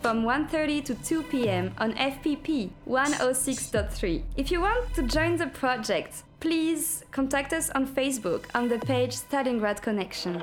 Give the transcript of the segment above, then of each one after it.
from 1.30 to 2 p.m. on FPP 106.3. If you want to join the project, please contact us on Facebook on the page Stalingrad Connection.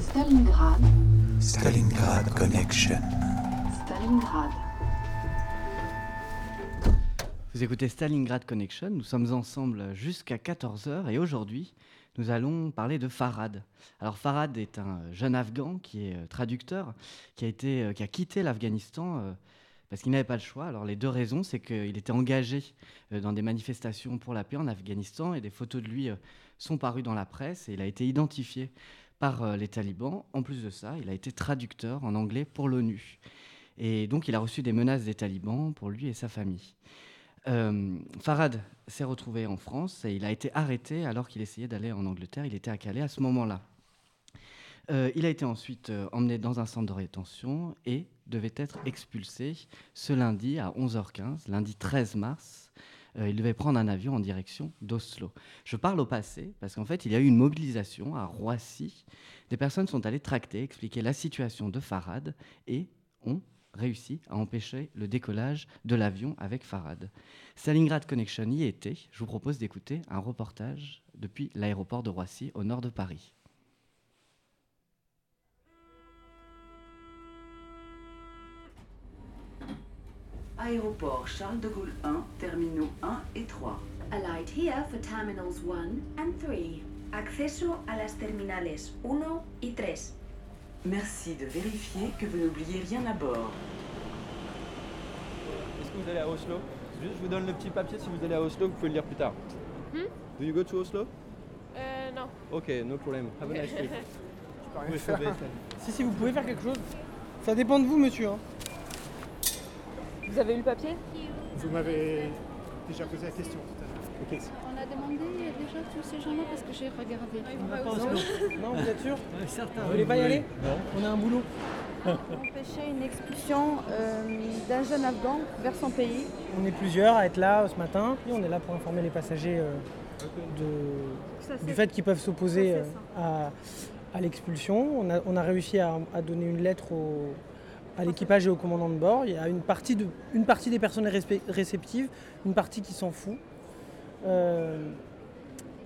Stalingrad. Stalingrad Connection. Stalingrad. Vous écoutez Stalingrad Connection, nous sommes ensemble jusqu'à 14h et aujourd'hui nous allons parler de Farad. Alors Farad est un jeune Afghan qui est euh, traducteur, qui a, été, euh, qui a quitté l'Afghanistan euh, parce qu'il n'avait pas le choix. Alors les deux raisons, c'est qu'il était engagé dans des manifestations pour la paix en Afghanistan et des photos de lui sont parues dans la presse et il a été identifié par euh, les talibans. En plus de ça, il a été traducteur en anglais pour l'ONU. Et donc il a reçu des menaces des talibans pour lui et sa famille. Euh, Farad s'est retrouvé en France et il a été arrêté alors qu'il essayait d'aller en Angleterre. Il était à Calais à ce moment-là. Euh, il a été ensuite emmené dans un centre de rétention et devait être expulsé ce lundi à 11h15, lundi 13 mars. Euh, il devait prendre un avion en direction d'Oslo. Je parle au passé parce qu'en fait, il y a eu une mobilisation à Roissy. Des personnes sont allées tracter, expliquer la situation de Farad et ont réussi à empêcher le décollage de l'avion avec Farad. Stalingrad Connection y était. Je vous propose d'écouter un reportage depuis l'aéroport de Roissy au nord de Paris. Aéroport Charles de Gaulle 1, terminaux 1 et 3. Alight here for terminals 1 and 3. Acceso a las terminales 1 y 3. Merci de vérifier que vous n'oubliez rien à bord. Est-ce que vous allez à Oslo? Juste, je vous donne le petit papier si vous allez à Oslo, vous pouvez le lire plus tard. Hmm? Do you go to Oslo? Euh, non. Ok, no problem. Have a nice trip. rien Oui, faire. sauver, Si, si, vous pouvez faire quelque chose. Ça dépend de vous, monsieur. hein. Vous avez eu le papier Vous m'avez déjà posé la question tout à l'heure. On a demandé déjà tous ces gens-là parce que j'ai regardé. Non, vous êtes sûr Certain. Vous voulez pas y aller Non. On a un boulot. empêcher une expulsion euh, d'un jeune Afghan vers son pays. On est plusieurs à être là euh, ce matin. Et on est là pour informer les passagers euh, de, du fait qu'ils peuvent s'opposer euh, à, à l'expulsion. On a, on a réussi à, à donner une lettre au- à l'équipage et au commandant de bord. Il y a une partie, de, une partie des personnes réceptives, une partie qui s'en fout. Euh,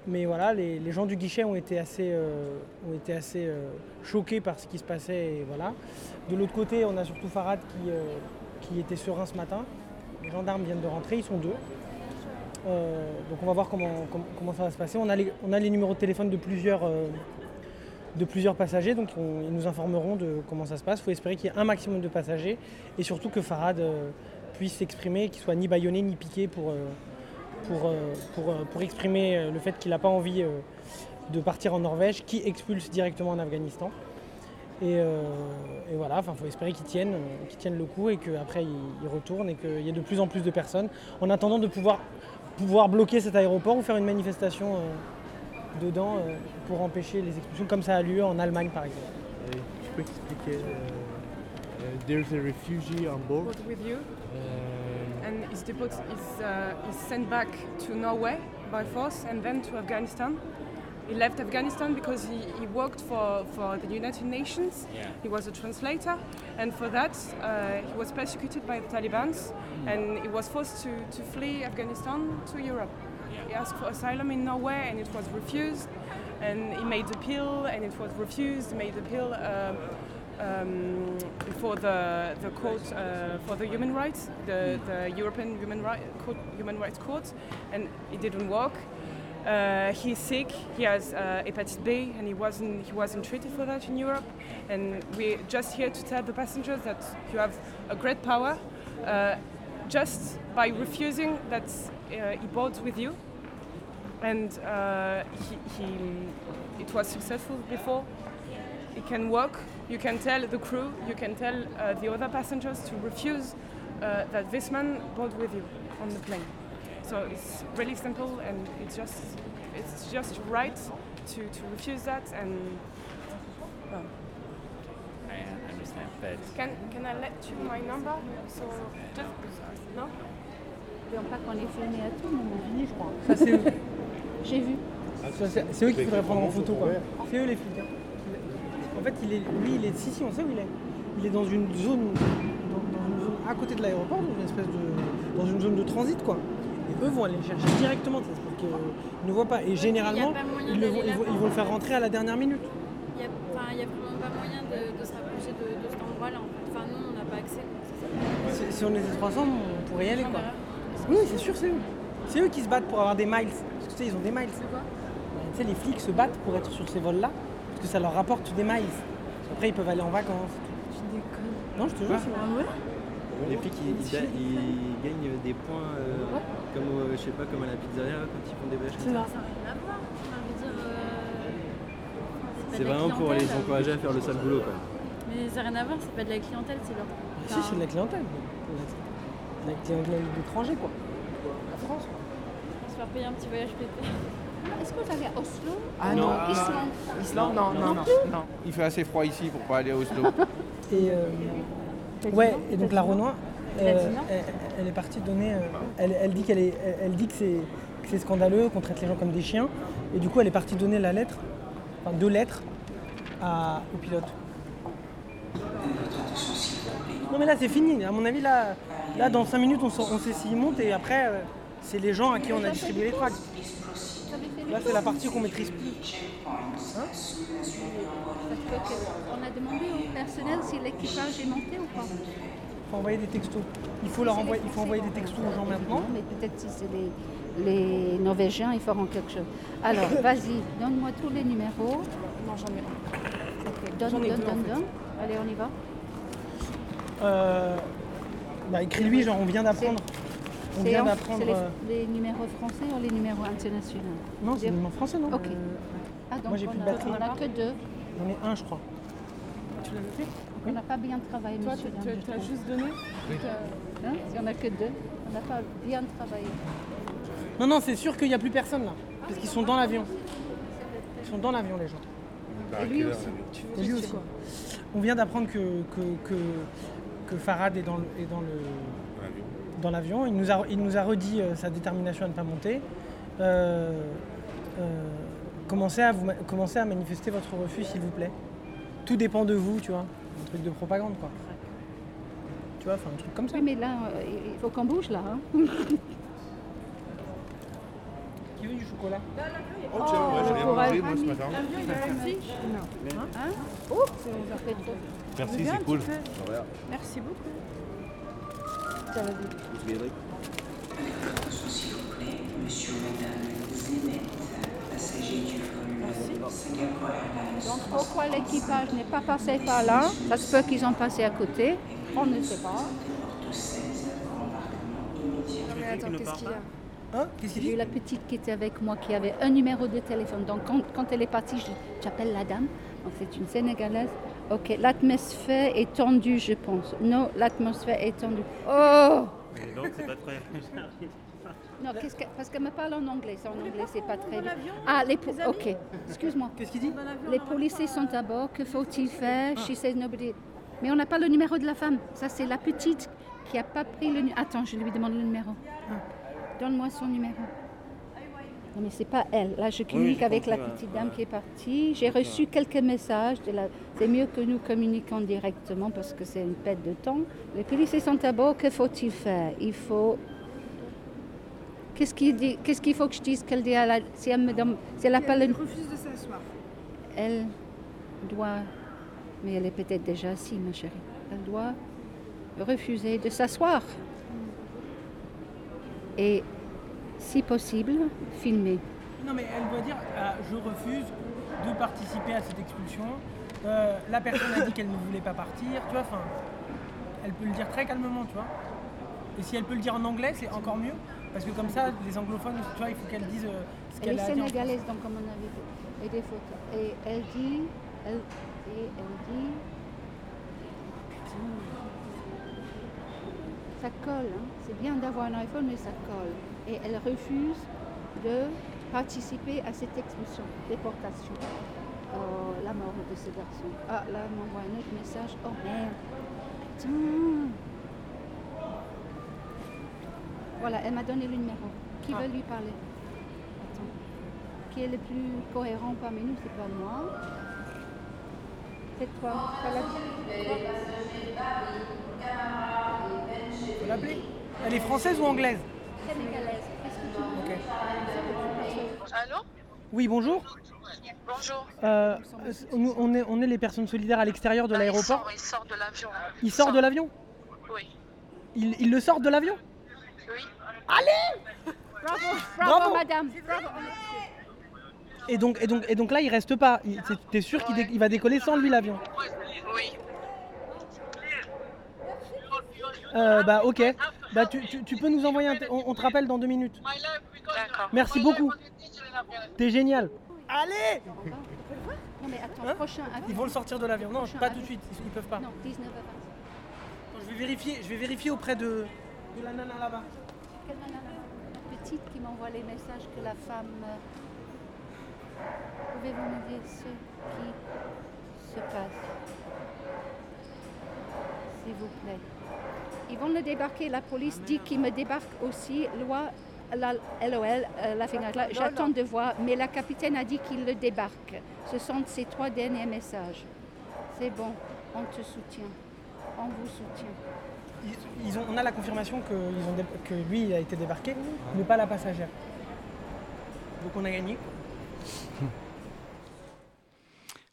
mais voilà, les, gens du guichet ont été assez, euh, ont été assez euh, choqués par ce qui se passait. Et voilà. De l'autre côté, on a surtout Farad qui, qui était serein ce matin. Les gendarmes viennent de rentrer, ils sont deux. Donc on va voir comment, comment, comment ça va se passer. On a les, on a les numéros de téléphone de plusieurs, de plusieurs passagers, donc on- ils nous informeront de comment ça se passe. Il faut espérer qu'il y ait un maximum de passagers et surtout que Farad euh, puisse s'exprimer, qu'il soit ni bâillonné ni piqué pour, euh, pour, euh, pour, exprimer le fait qu'il n'a pas envie de partir en Norvège, qui expulse directement en Afghanistan. Et, voilà, il faut espérer qu'ils tiennent, tiennent le coup et qu'après ils, ils retournent et qu'il y ait de plus en plus de personnes en attendant de pouvoir, pouvoir bloquer cet aéroport ou faire une manifestation dedans euh, pour empêcher les expulsions comme ça a lieu en Allemagne par exemple. Et je peux expliquer. euh, euh, there's a refugee on board. With you, and his depot is, uh, is sent back to Norway by force and then to Afghanistan. He left Afghanistan because he, he worked for, for the United Nations. He was a translator, and for that, uh, he was persecuted by the Taliban, and he was forced to, to flee Afghanistan to Europe. He asked for asylum in Norway, and it was refused. And he made the appeal, and it was refused. He made appeal um, um, before the, the court uh, for the human rights, the, the European Human, right, court, human Rights Court, and it didn't work. Uh, he's sick. He has uh, hepatitis B, and he wasn't he wasn't treated for that in Europe. And we're just here to tell the passengers that you have a great power, uh, just by refusing that uh, he boards with you. And uh, he, he, it was successful before. It can work you can tell the crew, you can tell uh, the other passengers to refuse that this man board with you on the plane. So it's really simple and it's just it's just right to, to refuse that and well, Can can I let you my number? So just no? N'oublions pas qu'on est filmé à tout moment. Fini, je crois. Ça, c'est eux. J'ai vu. Ça, c'est c'est eux qu'il faudrait prendre en photo. quoi. C'est eux les flics. hein. En fait, il est, lui, il est. Si, si, on sait où il est. Il est dans une zone, dans, dans une zone à côté de l'aéroport, dans une espèce de, dans une zone de transit, quoi. Et eux vont aller le chercher directement, parce qu'ils ne voient pas. Et généralement, pas moyen ils, le ils, vont, ils vont le faire rentrer à la dernière minute. Il n'y a, enfin, il y a vraiment pas moyen de, de se rapprocher de, de cet endroit-là. En fait. Enfin, nous, on n'a pas accès. quoi. Si, on était 300, on pourrait y aller, quoi. Oui, c'est sûr, c'est eux. C'est eux qui se battent pour avoir des miles. Parce que tu sais, ils ont des miles. quoi Tu sais, les flics se battent pour être sur ces vols-là, parce que ça leur rapporte des miles. Après, ils peuvent aller en vacances. Tu déconnes. Non, je te jure, c'est vrai. Ah Les flics, ils, ils da- ils gagnent des points, euh, comme, au- je sais pas, comme à la pizzeria quand ils font des bêches. C'est ça. Euh, C'est vraiment pour les encourager à faire le sale boulot. Quoi. Mais ça n'a rien à voir, c'est pas de la clientèle, c'est leur. Si, c'est de la clientèle. De la clientèle d'étrangers, quoi. La France. On se faire payer un petit voyage pété. Est-ce que vous allez à Oslo Ah non. Islande Islande, non, non, non. non. Il fait assez froid ici pour pas aller à Oslo. Et, euh, ouais, et donc la Renoir, euh, elle, elle est partie donner. euh, elle, elle dit qu'elle est, elle, elle dit que c'est, que c'est scandaleux, qu'on traite les gens comme des chiens. Et du coup, elle est partie donner la lettre, enfin deux lettres, à, au pilote. Non mais là c'est fini. À mon avis là, là dans 5 minutes on, sait- on sait s'il monte et après euh, c'est les gens à qui on a distribué les tracts. Là c'est la partie qu'on maîtrise plus. Parce que, on a demandé au personnel si l'équipage est monté ou pas. Il faut envoyer des textos. Il faut leur envoyer, il faut envoyer des textos aux gens maintenant. Non, mais peut-être si c'est les, les Norvégiens, ils feront quelque chose. Alors, vas-y, donne-moi tous les numéros. Non, j'en ai Donne, ai donne, deux, en donne, fait. donne. Allez, on y va. Euh, bah, écris-lui, genre on vient d'apprendre. On C'est vient en- d'apprendre. les, euh, les numéros français ou les numéros internationaux? Non, c'est le nom français, non? Ok. Ah, donc Moi, j'ai plus on de a- batterie. on n'a que deux. J'en ai un, je crois. Tu l'as noté? On n'a pas bien travaillé, Toi, monsieur. tu- tu- tu as juste donné? Hein? Si on n'a que deux, on n'a pas bien travaillé. Non, non, c'est sûr qu'il n'y a plus personne là. Parce qu'ils sont dans l'avion. Ils sont dans l'avion, les gens. Et lui aussi. Et lui aussi. On vient d'apprendre que, que, que, que Farad est dans le, est dans le, dans l'avion. Il nous a, il nous a redit euh, sa détermination à ne pas monter. Euh, euh, commencez, à vous, commencez à manifester votre refus, s'il vous plaît. Tout dépend de vous, tu vois. Un truc de propagande, quoi. Tu vois, enfin, un truc comme ça. Oui, mais là, euh, il faut qu'on bouge là. hein. Chocolat Oh, tiens, mangé, moi, ce matin. Non. Hein Oh, ça fait trop. Merci, Viens un c'est cool. Merci beaucoup. Ça va vite. S'il vous plaît, monsieur, madame, Zemet, passager du vol Singapore Airlines. Donc pourquoi l'équipage n'est pas passé par là Ça se peut qu'ils ont passé à côté. On ne sait pas. Non, mais attends, qu'est-ce qu'il y a? Hein Qu'est-ce qu'il J'ai eu la petite qui était avec moi qui avait un numéro de téléphone. Donc quand, quand elle est partie, je dis j'appelle la dame. Donc c'est une Sénégalaise. Ok, l'atmosphère est tendue, je pense. Non, l'atmosphère est tendue. Oh donc c'est pas très. Non, qu'est-ce que- parce qu'elle me parle en anglais. C'est en anglais, c'est pas très bien. Ah, les po- Ok, excuse-moi. Qu'est-ce qu'il dit Les policiers sont à bord. Que faut-il faire? Ah. She says nobody. Mais on n'a pas le numéro de la femme. Ça, c'est la petite qui n'a pas pris le numéro. Attends, je lui demande le numéro. Ah. Donne-moi son numéro. Non, mais c'est pas elle. Là, je communique avec la petite dame qui est partie. J'ai reçu quelques messages. De la... C'est mieux que nous communiquons directement parce que c'est une perte de temps. Les policiers sont à bord. Que faut-il faire? Il faut. Qu'est-ce qu'il dit? Qu'est-ce qu'il faut que je dise qu'elle dit à la... Si elle me donne... Si elle appelle Elle une- refuse de s'asseoir. elle doit, mais elle est peut-être déjà assise, ma chérie, elle doit refuser de s'asseoir. Et, si possible, filmer. Non, mais elle doit dire euh, je refuse de participer à cette expulsion. Euh, la personne a dit qu'elle ne voulait pas partir. Tu vois, enfin, elle peut le dire très calmement, tu vois. Et si elle peut le dire en anglais, c'est encore mieux. Parce que comme ça, les anglophones, tu vois, il faut qu'elle dise euh, ce Elle est qu'elle a à dire. en sénégalaise, donc comme on avait vu, et des photos. Et elle dit, elle, et elle dit, Ça colle, hein. c'est bien d'avoir un iPhone, mais ça colle. Et elle refuse de participer à cette expulsion, déportation. Oh, la mort de ce garçon. Ah, là, elle m'envoie un autre message. Oh merde. Attends. Voilà, elle m'a donné le numéro. Qui veut lui parler? Attends. Qui est le plus cohérent parmi nous? C'est pas moi. C'est toi. La- Faut l'appeler Elle est française ou anglaise Sénégalaise. Allô Oui, bonjour. Bonjour. Euh, nous, on, est, on est les personnes solidaires à l'extérieur de il l'aéroport. sort, il sort de l'avion. Il sort de l'avion Oui. il, il le sort de l'avion Oui. Allez Bravo, Bravo. bravo, madame. Bravo. et donc, et, donc, et donc là, il reste pas. T'es- sûr qu'il dé- il va décoller sans lui l'avion Oui. Euh, Bah ok. Bah tu, tu- tu peux nous envoyer un... t- On, on te rappelle dans deux minutes. Merci beaucoup. T'es génial. Allez Non mais attends, prochain avion. Ils vont le sortir de l'avion. Non, Prochain pas tout de suite. Ils, ils peuvent pas. Non, 19h20. Attends, je vais vérifier. Je vais vérifier auprès de, de la nana là-bas. Quelle nana La petite qui m'envoie les messages que la femme. euh, Pouvez-vous me dire ce qui se passe? S'il vous plaît. Ils vont le débarquer. La police dit qu'il me débarque aussi. Loi, la, LOL, euh, la finale. là. J'attends de voir. Mais la capitaine a dit qu'il le débarque. Ce sont ces trois derniers messages. C'est bon. On te soutient. On vous soutient. Ils, ils ont, on a la confirmation que, ils ont dé- que lui a été débarqué, mais pas la passagère. Donc on a gagné.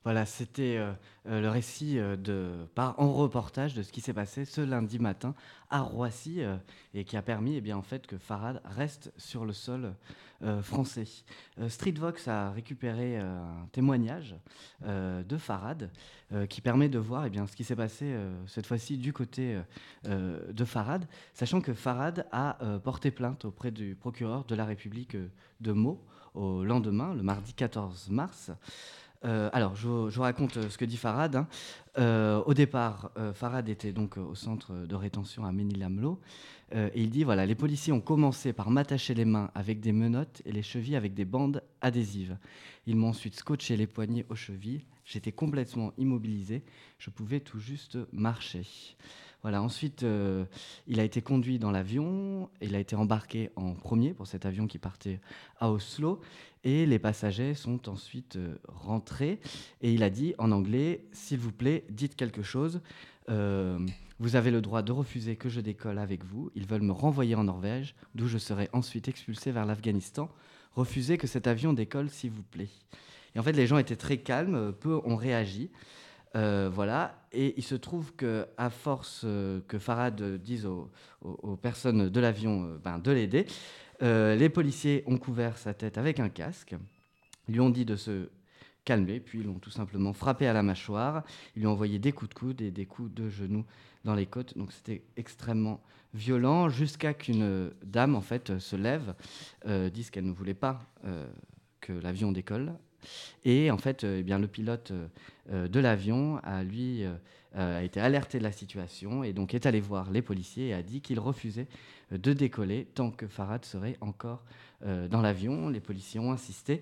Voilà, c'était euh, euh, le récit euh, de, par, en reportage de ce qui s'est passé ce lundi matin à Roissy et qui a permis eh bien, en fait, que Farad reste sur le sol euh, français. Streetvox a récupéré un témoignage de Farad qui permet de voir eh bien, ce qui s'est passé cette fois-ci du côté de Farad, sachant que Farad a porté plainte auprès du procureur de la République de Meaux au lendemain, le mardi 14 mars. Euh, alors, je, vous- raconte euh, ce que dit Farad. hein. Euh, au départ, Farad était donc au centre de rétention à Ménilamlo. Et il dit voilà, les policiers ont commencé par m'attacher les mains avec des menottes et les chevilles avec des bandes adhésives. Ils m'ont ensuite scotché les poignets aux chevilles. J'étais complètement immobilisé. Je pouvais tout juste marcher. Voilà, ensuite, euh, il a été conduit dans l'avion. Il a été embarqué en premier pour cet avion qui partait à Oslo. Et les passagers sont ensuite euh, rentrés. Et il a dit en anglais S'il vous plaît, dites quelque chose. Euh, vous avez le droit de refuser que je décolle avec vous. Ils veulent me renvoyer en Norvège, d'où je serai ensuite expulsé vers l'Afghanistan. Refusez que cet avion décolle, s'il vous plaît. Et en fait, les gens étaient très calmes, peu ont réagi. Euh, voilà, et il se trouve que à force euh, que Farad dise aux, personnes de l'avion euh, ben, de l'aider, les policiers ont couvert sa tête avec un casque, lui ont dit de se calmer, puis ils l'ont tout simplement frappé à la mâchoire, ils lui ont envoyé des coups de coude et des coups de genoux dans les côtes, donc c'était extrêmement violent, jusqu'à qu'une dame en fait se lève, dise qu'elle ne voulait pas que l'avion décolle, et en fait, euh, eh bien, le pilote euh, euh, de l'avion a lui a été alerté de la situation et donc est allé voir les policiers et a dit qu'il refusait de décoller tant que Farad serait encore dans l'avion. Les policiers ont insisté.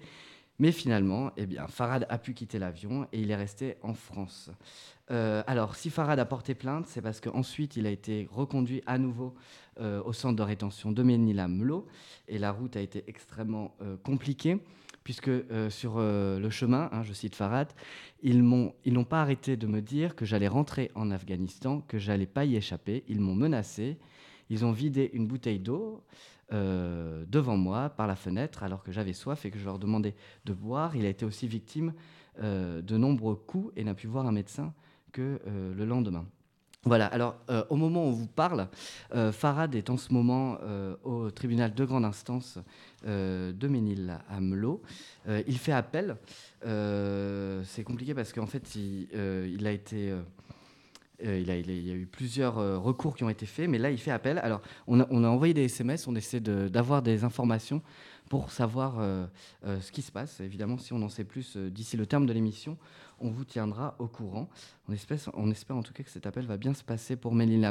Mais finalement, eh bien, Farad a pu quitter l'avion et il est resté en France. Alors, si Farad a porté plainte, c'est parce qu'ensuite il a été reconduit à nouveau au centre de rétention de Ménila-Mlo et la route a été extrêmement compliquée puisque euh, sur euh, le chemin, hein, je cite Farad, ils n'ont pas arrêté de me dire que j'allais rentrer en Afghanistan, que j'allais pas y échapper. Ils m'ont menacé. Ils ont vidé une bouteille d'eau euh, devant moi par la fenêtre alors que j'avais soif et que je leur demandais de boire. Il a été aussi victime de nombreux coups et n'a pu voir un médecin que le lendemain. Voilà, alors euh, au moment où on vous parle, euh, Farad est en ce moment euh, au tribunal de grande instance de Ménil à il fait appel. C'est compliqué parce qu'en fait, il a été. Euh, il, y a eu plusieurs euh, recours qui ont été faits, mais là, il fait appel. Alors, on a, envoyé des SMS, on essaie d'avoir des informations pour savoir euh, ce qui se passe. Évidemment, si on en sait plus d'ici le terme de l'émission, on vous tiendra au courant. On espère, on espère en tout cas que cet appel va bien se passer pour Ménil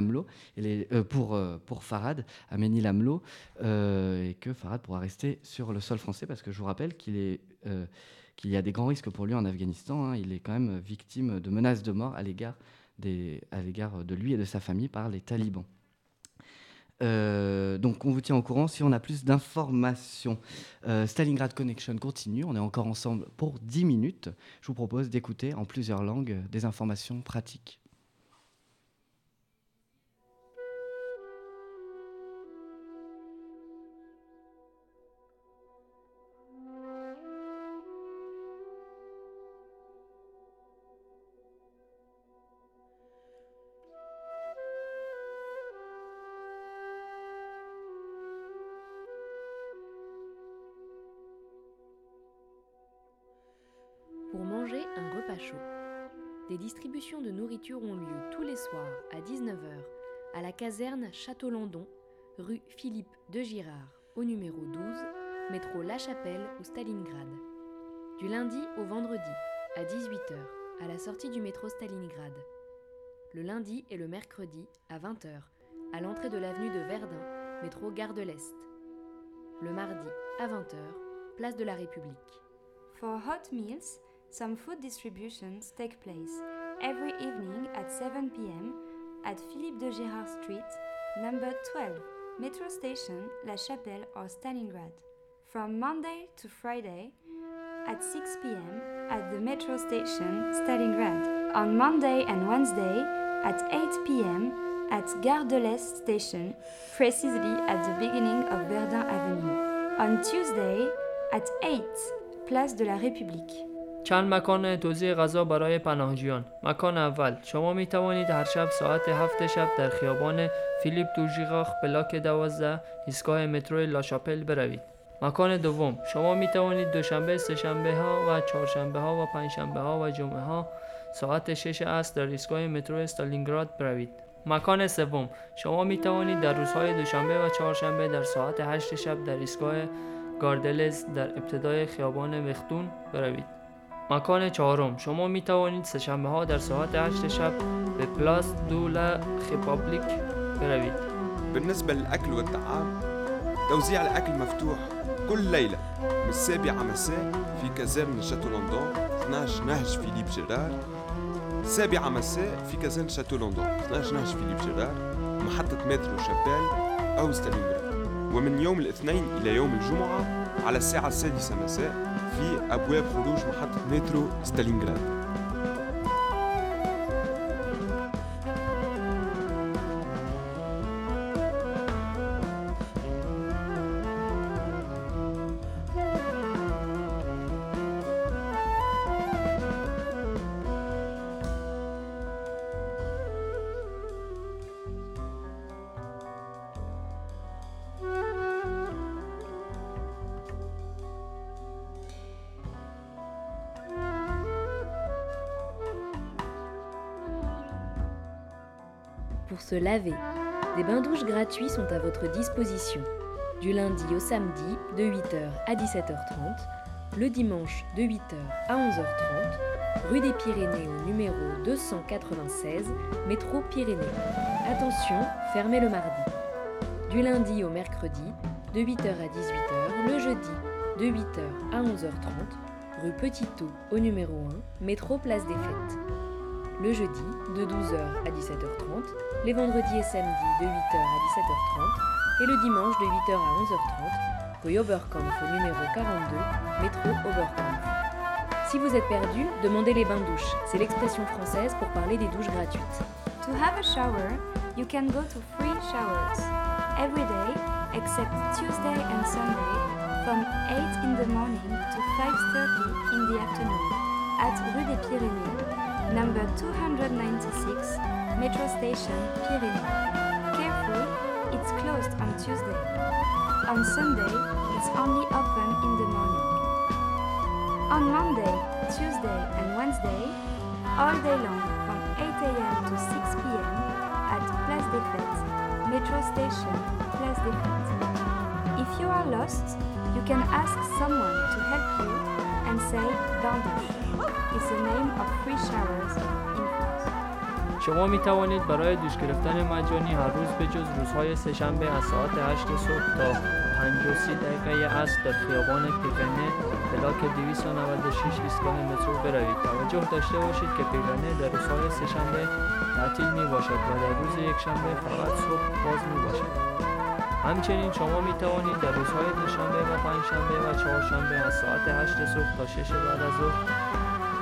et pour, Farad à Ménil et que Farad pourra rester sur le sol français parce que je vous rappelle qu'il y a des grands risques pour lui en Afghanistan. hein. Il est quand même victime de menaces de mort à l'égard à l'égard de lui et de sa famille par les talibans. Euh, donc on vous tient au courant si on a plus d'informations. Euh, Stalingrad Connection continue, on est encore ensemble pour 10 minutes. Je vous propose d'écouter en plusieurs langues des informations pratiques. Nourriture ont lieu tous les soirs à 19h à la caserne Château-Landon, rue Philippe de Girard, au numéro 12, métro La Chapelle ou Stalingrad. Du lundi au vendredi à 18h à la sortie du métro Stalingrad. Le lundi et le mercredi à 20h à l'entrée de l'avenue de Verdun, métro Gare de l'Est. Le mardi à 20h, place de la République. For hot meals, some food distributions take place every evening at 7 pm at Philippe de Girard Street, number 12, metro station La Chapelle or Stalingrad. From Monday to Friday at 6 pm at the metro station Stalingrad. On Monday and Wednesday at 8 pm at Gare de l'Est station, precisely at the beginning of Verdun Avenue. On Tuesday at 8, place de la République. چند مکان توزیع غذا برای پناهجویان. مکان اول. شما می توانید هر شب ساعت هفت شب در خیابان فیلیپ دورژیغاخ بلاک دوازده ایستگاه مترو لاشاپل بروید. مکان دوم. شما می توانید دوشنبه سهشنبه ها و چهارشنبه ها و پنجشنبه ها و جمعه ها ساعت 6 عصر در ایستگاه مترو استالینگراد بروید. مکان سوم. شما می توانید در روزهای دوشنبه و چهارشنبه در ساعت 8 شب در ایستگاه گاردلز در ابتدای خیابان وختون بروید. مکان چهارم. شما می توانید سهشنبه ها در ساعت 8 شب به پلاس دو لا خیپابلیک بروید. بالنسبة للأكل والطعام توزيع الأكل مفتوح كل ليلة من السابعة مساء في كازرن شاتو لندن 12 نهج فيليب جيرار. السابعة مساء في كازرن شاتو لندن 12 نهج فيليب جيرار محطة مترو شابال أو ستالينغراد ومن يوم الاثنين إلى يوم الجمعة على الساعة السادسة مساء في أبواب خروج محطة مترو ستالينغراد sont à votre disposition. Du lundi au samedi de 8h à 17h30, le dimanche de 8h à 11h30, rue des Pyrénées au numéro 296, métro Pyrénées. Attention, fermez le mardi. Du lundi au mercredi, de 8h à 18h, le jeudi, de 8h à 11h30, rue Petitot au numéro 1, métro Place des Fêtes. Le jeudi, de 12h à 17h30, les vendredis et samedis de 8h à 17h30, et le dimanche de 8h à 11h30, rue Oberkampf au numéro 42, métro Oberkampf. Si vous êtes perdu, demandez les bains-douches. C'est l'expression française pour parler des douches gratuites. To have a shower, you can go to free showers every day except Tuesday and Sunday from 8 in the morning to 5:30 in the afternoon at Rue des Pyrénées, number 296, metro station Pyrénées. Careful, it's closed on Tuesday. On Sunday, it's only open in the morning. On Monday, Tuesday, and Wednesday, all day long from 8 a.m. to 6 p.m. at Place des Fêtes, metro station Place des Fêtes. If you are lost, you can ask someone to help you and say Bandouche. It's the name of free showers in. شما می توانید برای دوش گرفتن مجانی هر روز به جز روزهای سهشنبه از ساعت 8 صبح تا 53 دقیقه عصر در خیابان پیرنه بلاک 296 ایستگاه مترو بروید. توجه داشته باشید که پیرنه در روزهای سهشنبه تعطیل می باشد و در روز یکشنبه فقط صبح باز می باشد. همچنین شما می توانید در روزهای دوشنبه و پنجشنبه و چهارشنبه از ساعت 8 صبح تا 6 بعد از ظهر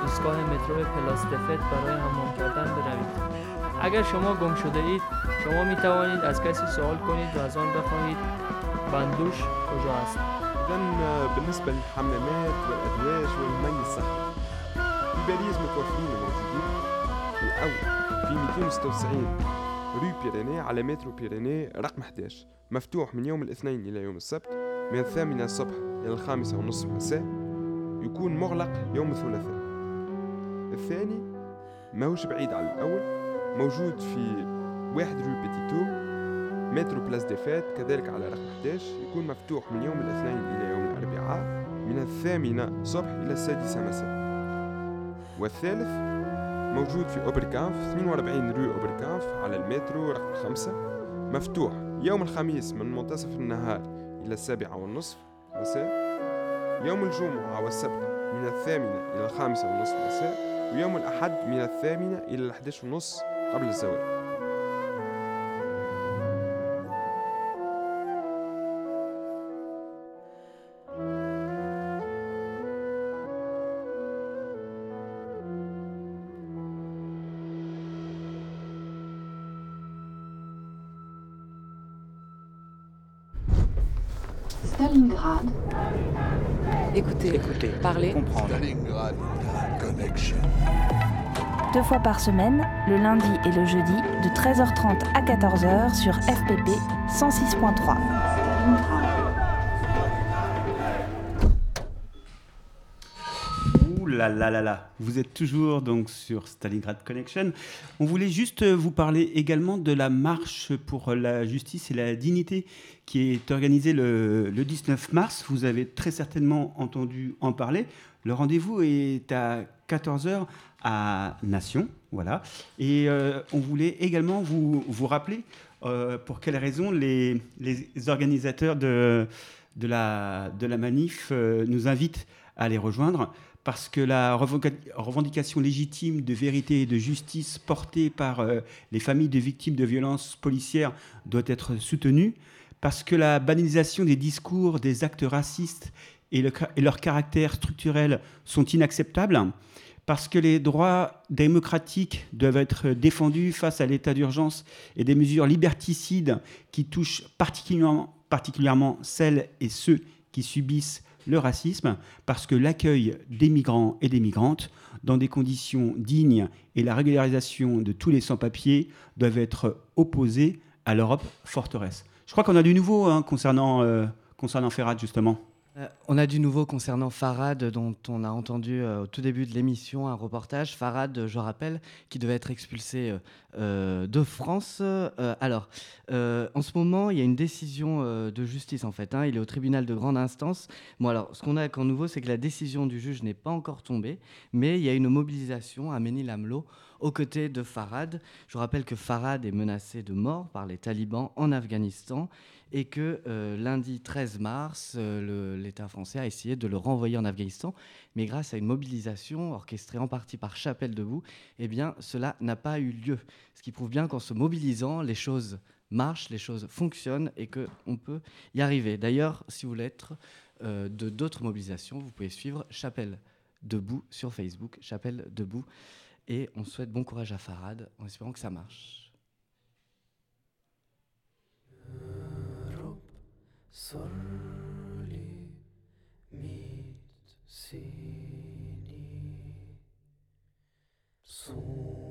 ایستگاه مترو پلاستفت برای حمام کردن بروید. اگر شما گم شده اید شما می توانید از کسی سوال کنید و از آن بخواهید. بندوش کجا است؟ إذا بالنسبة للحمامات والأدواج والمي الصحي في باريس متوفرين موجودين. الأول في 296 رو بيريني على مترو بيريني رقم 11 مفتوح من يوم الاثنين إلى يوم السبت من الثامنة الصبح إلى الخامسة ونصف مساء يكون مغلق يوم الثلاثاء. الثاني ماهوش بعيد على الأول موجود في واحد رو بيتيتو مترو بلاس دي فات كذلك على رقم 11 يكون مفتوح من يوم الاثنين إلى يوم الأربعاء من الثامنة صبح إلى السادسة مساء. والثالث موجود في أوبركانف 42 رو أوبركانف على المترو رقم 5 مفتوح يوم الخميس من منتصف النهار إلى السابعة والنصف مساء يوم الجمعة والسبت من الثامنة إلى الخامسة والنصف مساء ويوم الأحد من الثامنة إلى الأحداش ونص قبل الزواج Stalingrad. Écoutez, écoutez, parlez. Stalingrad. Deux fois par semaine, le lundi et le jeudi, de 13h30 à 14h sur FPP 106.3. vous êtes toujours donc sur Stalingrad Connection. On voulait juste vous parler également de la marche pour la justice et la dignité qui est organisée le, le 19 mars. Vous avez très certainement entendu en parler. Le rendez-vous est à 14h à Nation, voilà. Et euh, on voulait également vous, vous rappeler euh, pour quelles raisons les, les organisateurs de, de, la, de la manif euh, nous invitent à les rejoindre parce que la revendica- revendication légitime de vérité et de justice portée par euh, les familles de victimes de violences policières doit être soutenue, parce que la banalisation des discours, des actes racistes et, leur caractère structurel sont inacceptables, parce que les droits démocratiques doivent être défendus face à l'état d'urgence et des mesures liberticides qui touchent particulièrement celles et ceux qui subissent le racisme, parce que l'accueil des migrants et des migrantes dans des conditions dignes et la régularisation de tous les sans-papiers doivent être opposés à l'Europe forteresse. Je crois qu'on a du nouveau hein, concernant, euh, concernant Ferrat, justement. Euh, on a du nouveau concernant Farad, dont on a entendu euh, au tout début de l'émission un reportage. Farad, je rappelle, qui devait être expulsé euh, de France. Alors, en ce moment, il y a une décision de justice, en fait. hein. il est au tribunal de grande instance. Bon, alors, ce qu'on a qu'en nouveau, c'est que la décision du juge n'est pas encore tombée, mais il y a une mobilisation à Ménil-Amelot aux côtés de Farad. Je rappelle que Farad est menacé de mort par les talibans en Afghanistan et que euh, lundi 13 mars, euh, l'État français a essayé de le renvoyer en Afghanistan, mais grâce à une mobilisation orchestrée en partie par Chapelle Debout, eh bien, cela n'a pas eu lieu. Ce qui prouve bien qu'en se mobilisant, les choses marchent, les choses fonctionnent et qu'on peut y arriver. D'ailleurs, si vous voulez être euh, de d'autres mobilisations, vous pouvez suivre Chapelle Debout sur Facebook, Chapelle Debout. Et on souhaite bon courage à Farad en espérant que ça marche. soli mit sini. Sorli